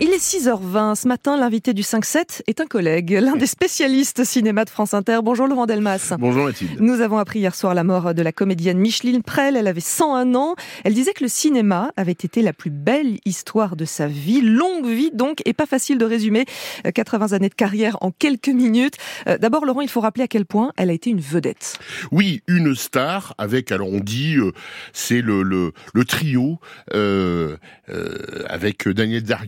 Il est 6h20. Ce matin, l'invité du 5-7 est un collègue, l'un des spécialistes cinéma de France Inter. Bonjour Laurent Delmas. Bonjour Mathilde. Nous avons appris hier soir la mort de la comédienne Micheline Prel. Elle avait 101 ans. Elle disait que le cinéma avait été la plus belle histoire de sa vie. Longue vie donc, et pas facile de résumer 80 années de carrière en quelques minutes. Euh, d'abord Laurent, il faut rappeler à quel point elle a été une vedette. Oui, une star avec, alors on dit, euh, c'est le, le, le, trio euh, euh avec Daniel Dar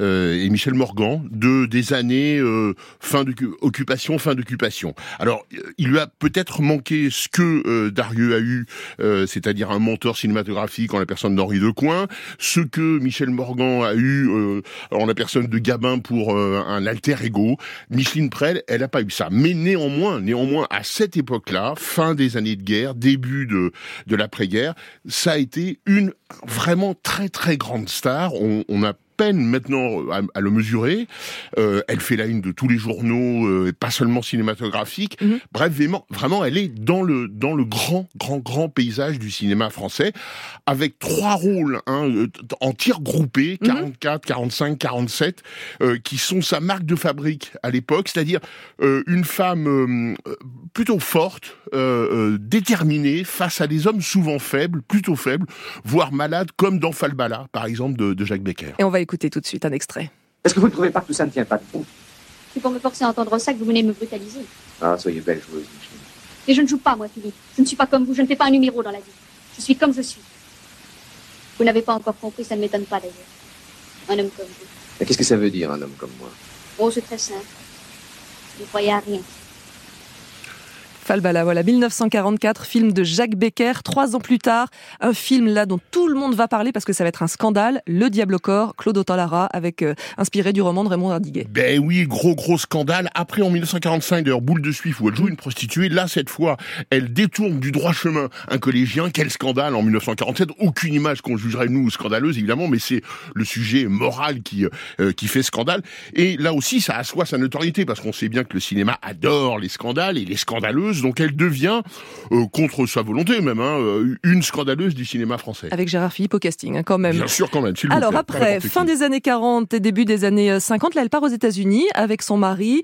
euh, et Michel Morgan de des années euh, fin d'occupation, fin d'occupation. Alors, il lui a peut-être manqué ce que euh, Darieux a eu, c'est-à-dire un mentor cinématographique en la personne d'Henri Decoing, ce que Michel Morgan a eu en la personne de Gabin pour un alter ego. Micheline Prel, elle n'a pas eu ça. Mais néanmoins, néanmoins, à cette époque-là, fin des années de guerre, début de, de l'après-guerre, ça a été une vraiment très très grande star. On, on a peine maintenant à, le mesurer. Euh, elle fait la une de tous les journaux, euh, pas seulement cinématographiques. Mhm. Bref, vraiment, elle est dans le dans le grand, grand, grand paysage du cinéma français, avec trois rôles hein, euh, en tir groupé, 44, 45, 47, qui sont sa marque de fabrique à l'époque, c'est-à-dire euh, une femme euh, plutôt forte, déterminée face à des hommes souvent faibles, plutôt faibles, voire malades, comme dans Falbala, par exemple, de, de Jacques Becker. Et on va écouter tout de suite un extrait. Est-ce que vous ne trouvez pas que tout ça ne tient pas de fond C'est pour me forcer à entendre ça que vous venez me brutaliser. Ah, soyez belle joueuse, Michel. Et je ne joue pas, moi, Philippe. Je ne suis pas comme vous, je ne fais pas un numéro dans la vie. Je suis comme je suis. Vous n'avez pas encore compris, ça ne m'étonne pas d'ailleurs. Un homme comme vous. Mais qu'est-ce que ça veut dire, un homme comme moi? Oh, c'est très simple. Vous ne croyez à rien. Falbala, voilà, 1944, film de Jacques Becker. Trois ans plus tard, un film là dont tout le monde va parler parce que ça va être un scandale, Le Diable au corps, Claude Autant-Lara, avec euh, inspiré du roman de Raymond Ardiguet. Ben oui, gros gros scandale. Après, en 1945, d'ailleurs, Boule de Suif, où elle joue une prostituée. Là, cette fois, elle détourne du droit chemin un collégien. Quel scandale en 1947 Aucune image qu'on jugerait nous scandaleuse, évidemment, mais c'est le sujet moral qui euh, qui fait scandale. Et là aussi, ça assoit sa notoriété parce qu'on sait bien que le cinéma adore les scandales et les scandaleuses donc elle devient, euh, contre sa volonté même, hein, euh, une scandaleuse du cinéma français. Avec Gérard Philippe au casting, hein, quand même. Bien sûr, quand même. Alors après, fin des années 40 et début des années 50, là elle part aux États-Unis avec son mari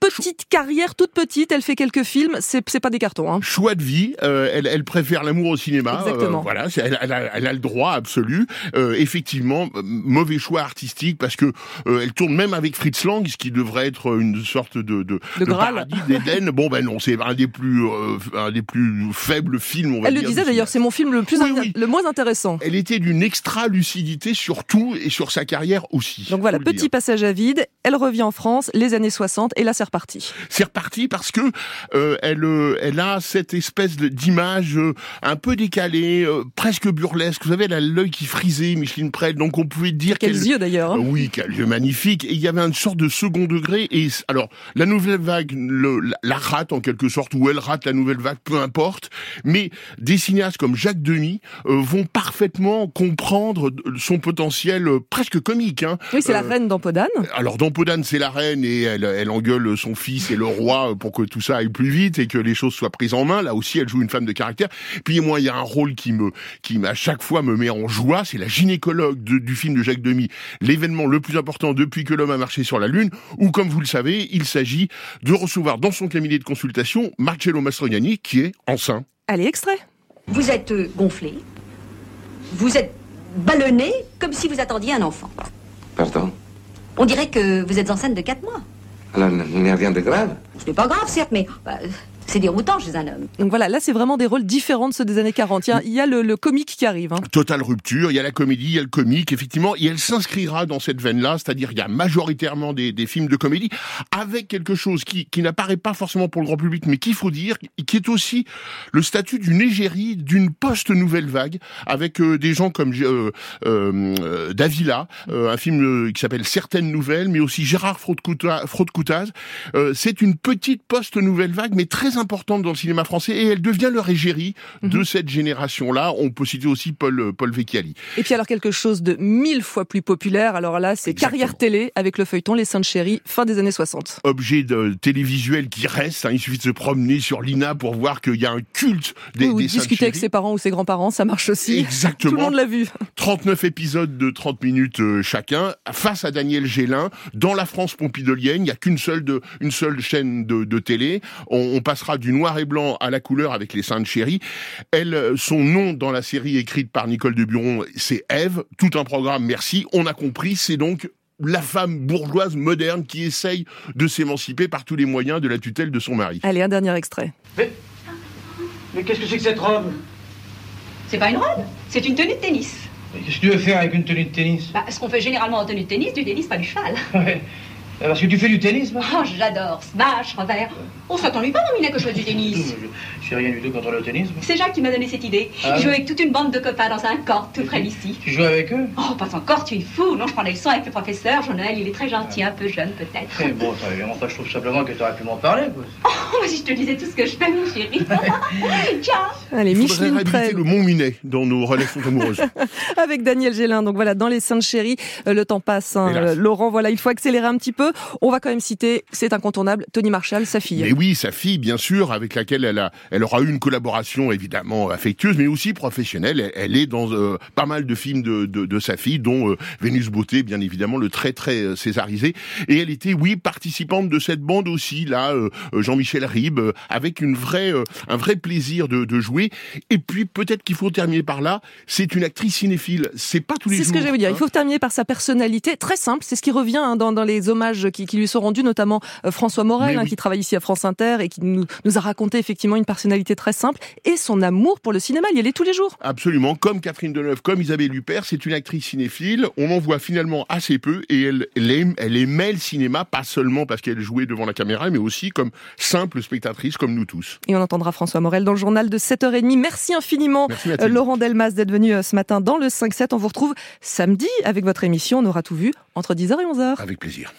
petite carrière, toute petite. Elle fait quelques films. C'est, c'est pas des cartons. Hein. Choix de vie. Euh, elle, elle préfère l'amour au cinéma. Euh, Exactement. voilà, elle, elle, a, elle, a, le droit absolu. Euh, effectivement, mauvais choix artistique parce que elle tourne même avec Fritz Lang, ce qui devrait être une sorte de de, de, paradis d'Éden. bon ben non, c'est un des plus un des plus faibles films. On va elle dire, le disait d'ailleurs, c'est mon film le plus le moins intéressant. Elle était d'une extra lucidité sur tout et sur sa carrière aussi. Donc voilà, petit passage à vide. Elle revient en France, les années 60, et là c'est reparti. C'est reparti parce que euh, elle, euh, elle a cette espèce d'image euh, un peu décalée, presque burlesque. Vous savez, elle a l'œil qui frisait, Micheline Prel, donc on pouvait dire quels yeux d'ailleurs. Hein. oui, quels yeux magnifiques. Et il y avait une sorte de second degré. Et alors, la nouvelle vague le, la, rate en quelque sorte, ou elle rate la nouvelle vague, peu importe. Mais des cinéastes comme Jacques Demy vont parfaitement comprendre son potentiel presque comique. Hein. Oui, c'est la reine d'Ampodane. Alors d'Ampodane, c'est la reine et elle, elle engueule son fils et le roi pour que tout ça aille plus vite et que les choses soient prises en main. Là aussi, elle joue une femme de caractère. Puis moi, il y a un rôle qui me, qui à chaque fois me met en joie. C'est la gynécologue du film de Jacques Demy, l'événement le plus important depuis que l'homme a marché sur la Lune, où, comme vous le savez, il s'agit de recevoir dans son cabinet de consultation Marcello Mastroianni, qui est enceint. Allez, extrait. Vous êtes euh, gonflé. Vous êtes ballonné comme si vous attendiez un enfant. Pardon? On dirait que vous êtes enceinte de 4 mois. Alors, il n'y a rien de grave Ce n'est pas grave, certes, mais bah, c'est déroutant chez un homme. Donc voilà, là c'est vraiment des rôles différents de ceux des années 40. Il y a, il y a le, le, comique qui arrive. Hein. Totale rupture, il y a la comédie, il y a le comique, effectivement, et elle s'inscrira dans cette veine-là, c'est-à-dire il y a majoritairement des, des, films de comédie, avec quelque chose qui, qui n'apparaît pas forcément pour le grand public, mais qu'il faut dire, qui est aussi le statut d'une égérie, d'une post-nouvelle vague, avec euh, des gens comme euh, euh, Davila, euh, un film euh, qui s'appelle Certaines Nouvelles, mais aussi Gérard Fraude-Coutaz. c'est une petite post-nouvelle vague, mais très importante dans le cinéma français et elle devient le régérie de Mhm. cette génération-là. On peut citer aussi Paul, Paul Vecchiali. Et puis alors quelque chose de mille fois plus populaire, alors là c'est Exactement. carrière télé avec le feuilleton Les Saintes Chéries, fin des années 60. Objet de télévisuel qui reste, hein, il suffit de se promener sur l'INA pour voir qu'il y a un culte des, Oui, ou des discuter avec ses parents ou ses grands-parents, ça marche aussi. Chéries. Tout le Exactement. monde l'a vu. 39 épisodes de 30 minutes euh, chacun, face à Daniel Gélin, dans la France pompidolienne, il n'y a qu'une seule, de, une seule chaîne de, de télé. On, on passera du noir et blanc à la couleur avec les Saintes Chéries. Elle, euh, son nom dans la série écrite par Nicole de Buron, c'est Ève. Tout un programme, merci. On a compris, c'est donc la femme bourgeoise moderne qui essaye de s'émanciper par tous les moyens de la tutelle de son mari. Allez, un dernier extrait. Mais qu'est-ce que c'est que cette robe? C'est pas une robe, c'est une tenue de tennis. Mais Qu'est-ce que tu veux faire avec une tenue de tennis? Bah, ce qu'on fait généralement en tenue de tennis, du tennis, pas du cheval. Ouais. Parce que tu fais du tennis, moi Oh, j'adore. Smash, revers. Oh, ça t'ennuie pas, mon minet, que je fasse du tennis Je sais rien du tout contre le tennis. moi. C'est Jacques qui m'a donné cette idée. Ah. Il joue avec toute une bande de copains dans un camp tout près d'ici. Tu joues avec eux? Oh, pas encore, tu es fou. Non, je prends des leçons avec le professeur. Jean-Noël, il est très gentil, un peu jeune peut-être. Eh bon, ça, évidemment, enfin, je trouve simplement que tu aurais pu m'en parler, quoi. Oh, si je te disais tout ce que je fais, mon chéri. Ciao. Allez, Il faudrait Micheline réhabiliter Prel le Mont Minet dans nos relations amoureuses. avec Daniel Gélin. Donc voilà, dans les Saintes Chéries, euh, le temps passe. hein. Euh, Laurent, voilà, il faut accélérer un petit peu. On va quand même citer, c'est incontournable, Tony Marshall, sa fille. Mais oui, sa fille, bien sûr, avec laquelle elle a, elle aura eu une collaboration évidemment affectueuse, mais aussi professionnelle. Elle, elle est dans euh, pas mal de films de, de, de sa fille, dont euh, Vénus Beauté, bien évidemment, le très très euh, césarisé. Et elle était, oui, participante de cette bande aussi, là, Jean-Michel Ribes, euh, avec une vraie, euh, un vrai plaisir de, de jouer. Et puis peut-être qu'il faut terminer par là. C'est une actrice cinéphile. C'est pas tous les C'est jours. ce que j'allais vous dire. hein. Il faut terminer par sa personnalité très simple. C'est ce qui revient hein, dans, dans les hommages qui, qui lui sont rendus, notamment euh, François Morel, hein, qui travaille ici à France Inter et qui nous, nous a raconté effectivement une personnalité très simple et son amour pour le cinéma. Il y allait tous les jours. Absolument, comme Catherine Deneuve, comme Isabelle Huppert, c'est une actrice cinéphile. On en voit finalement assez peu et elle, elle, aime, elle aimait le cinéma, pas seulement parce qu'elle jouait devant la caméra, mais aussi comme simple spectatrice, comme nous tous. Et on entendra François Morel dans le journal de 7h30. Merci infiniment, Merci euh. Laurent Delmas, d'être venu euh, ce matin dans le 5-7. On vous retrouve samedi avec votre émission. On aura tout vu entre 10h et 11h. Avec plaisir.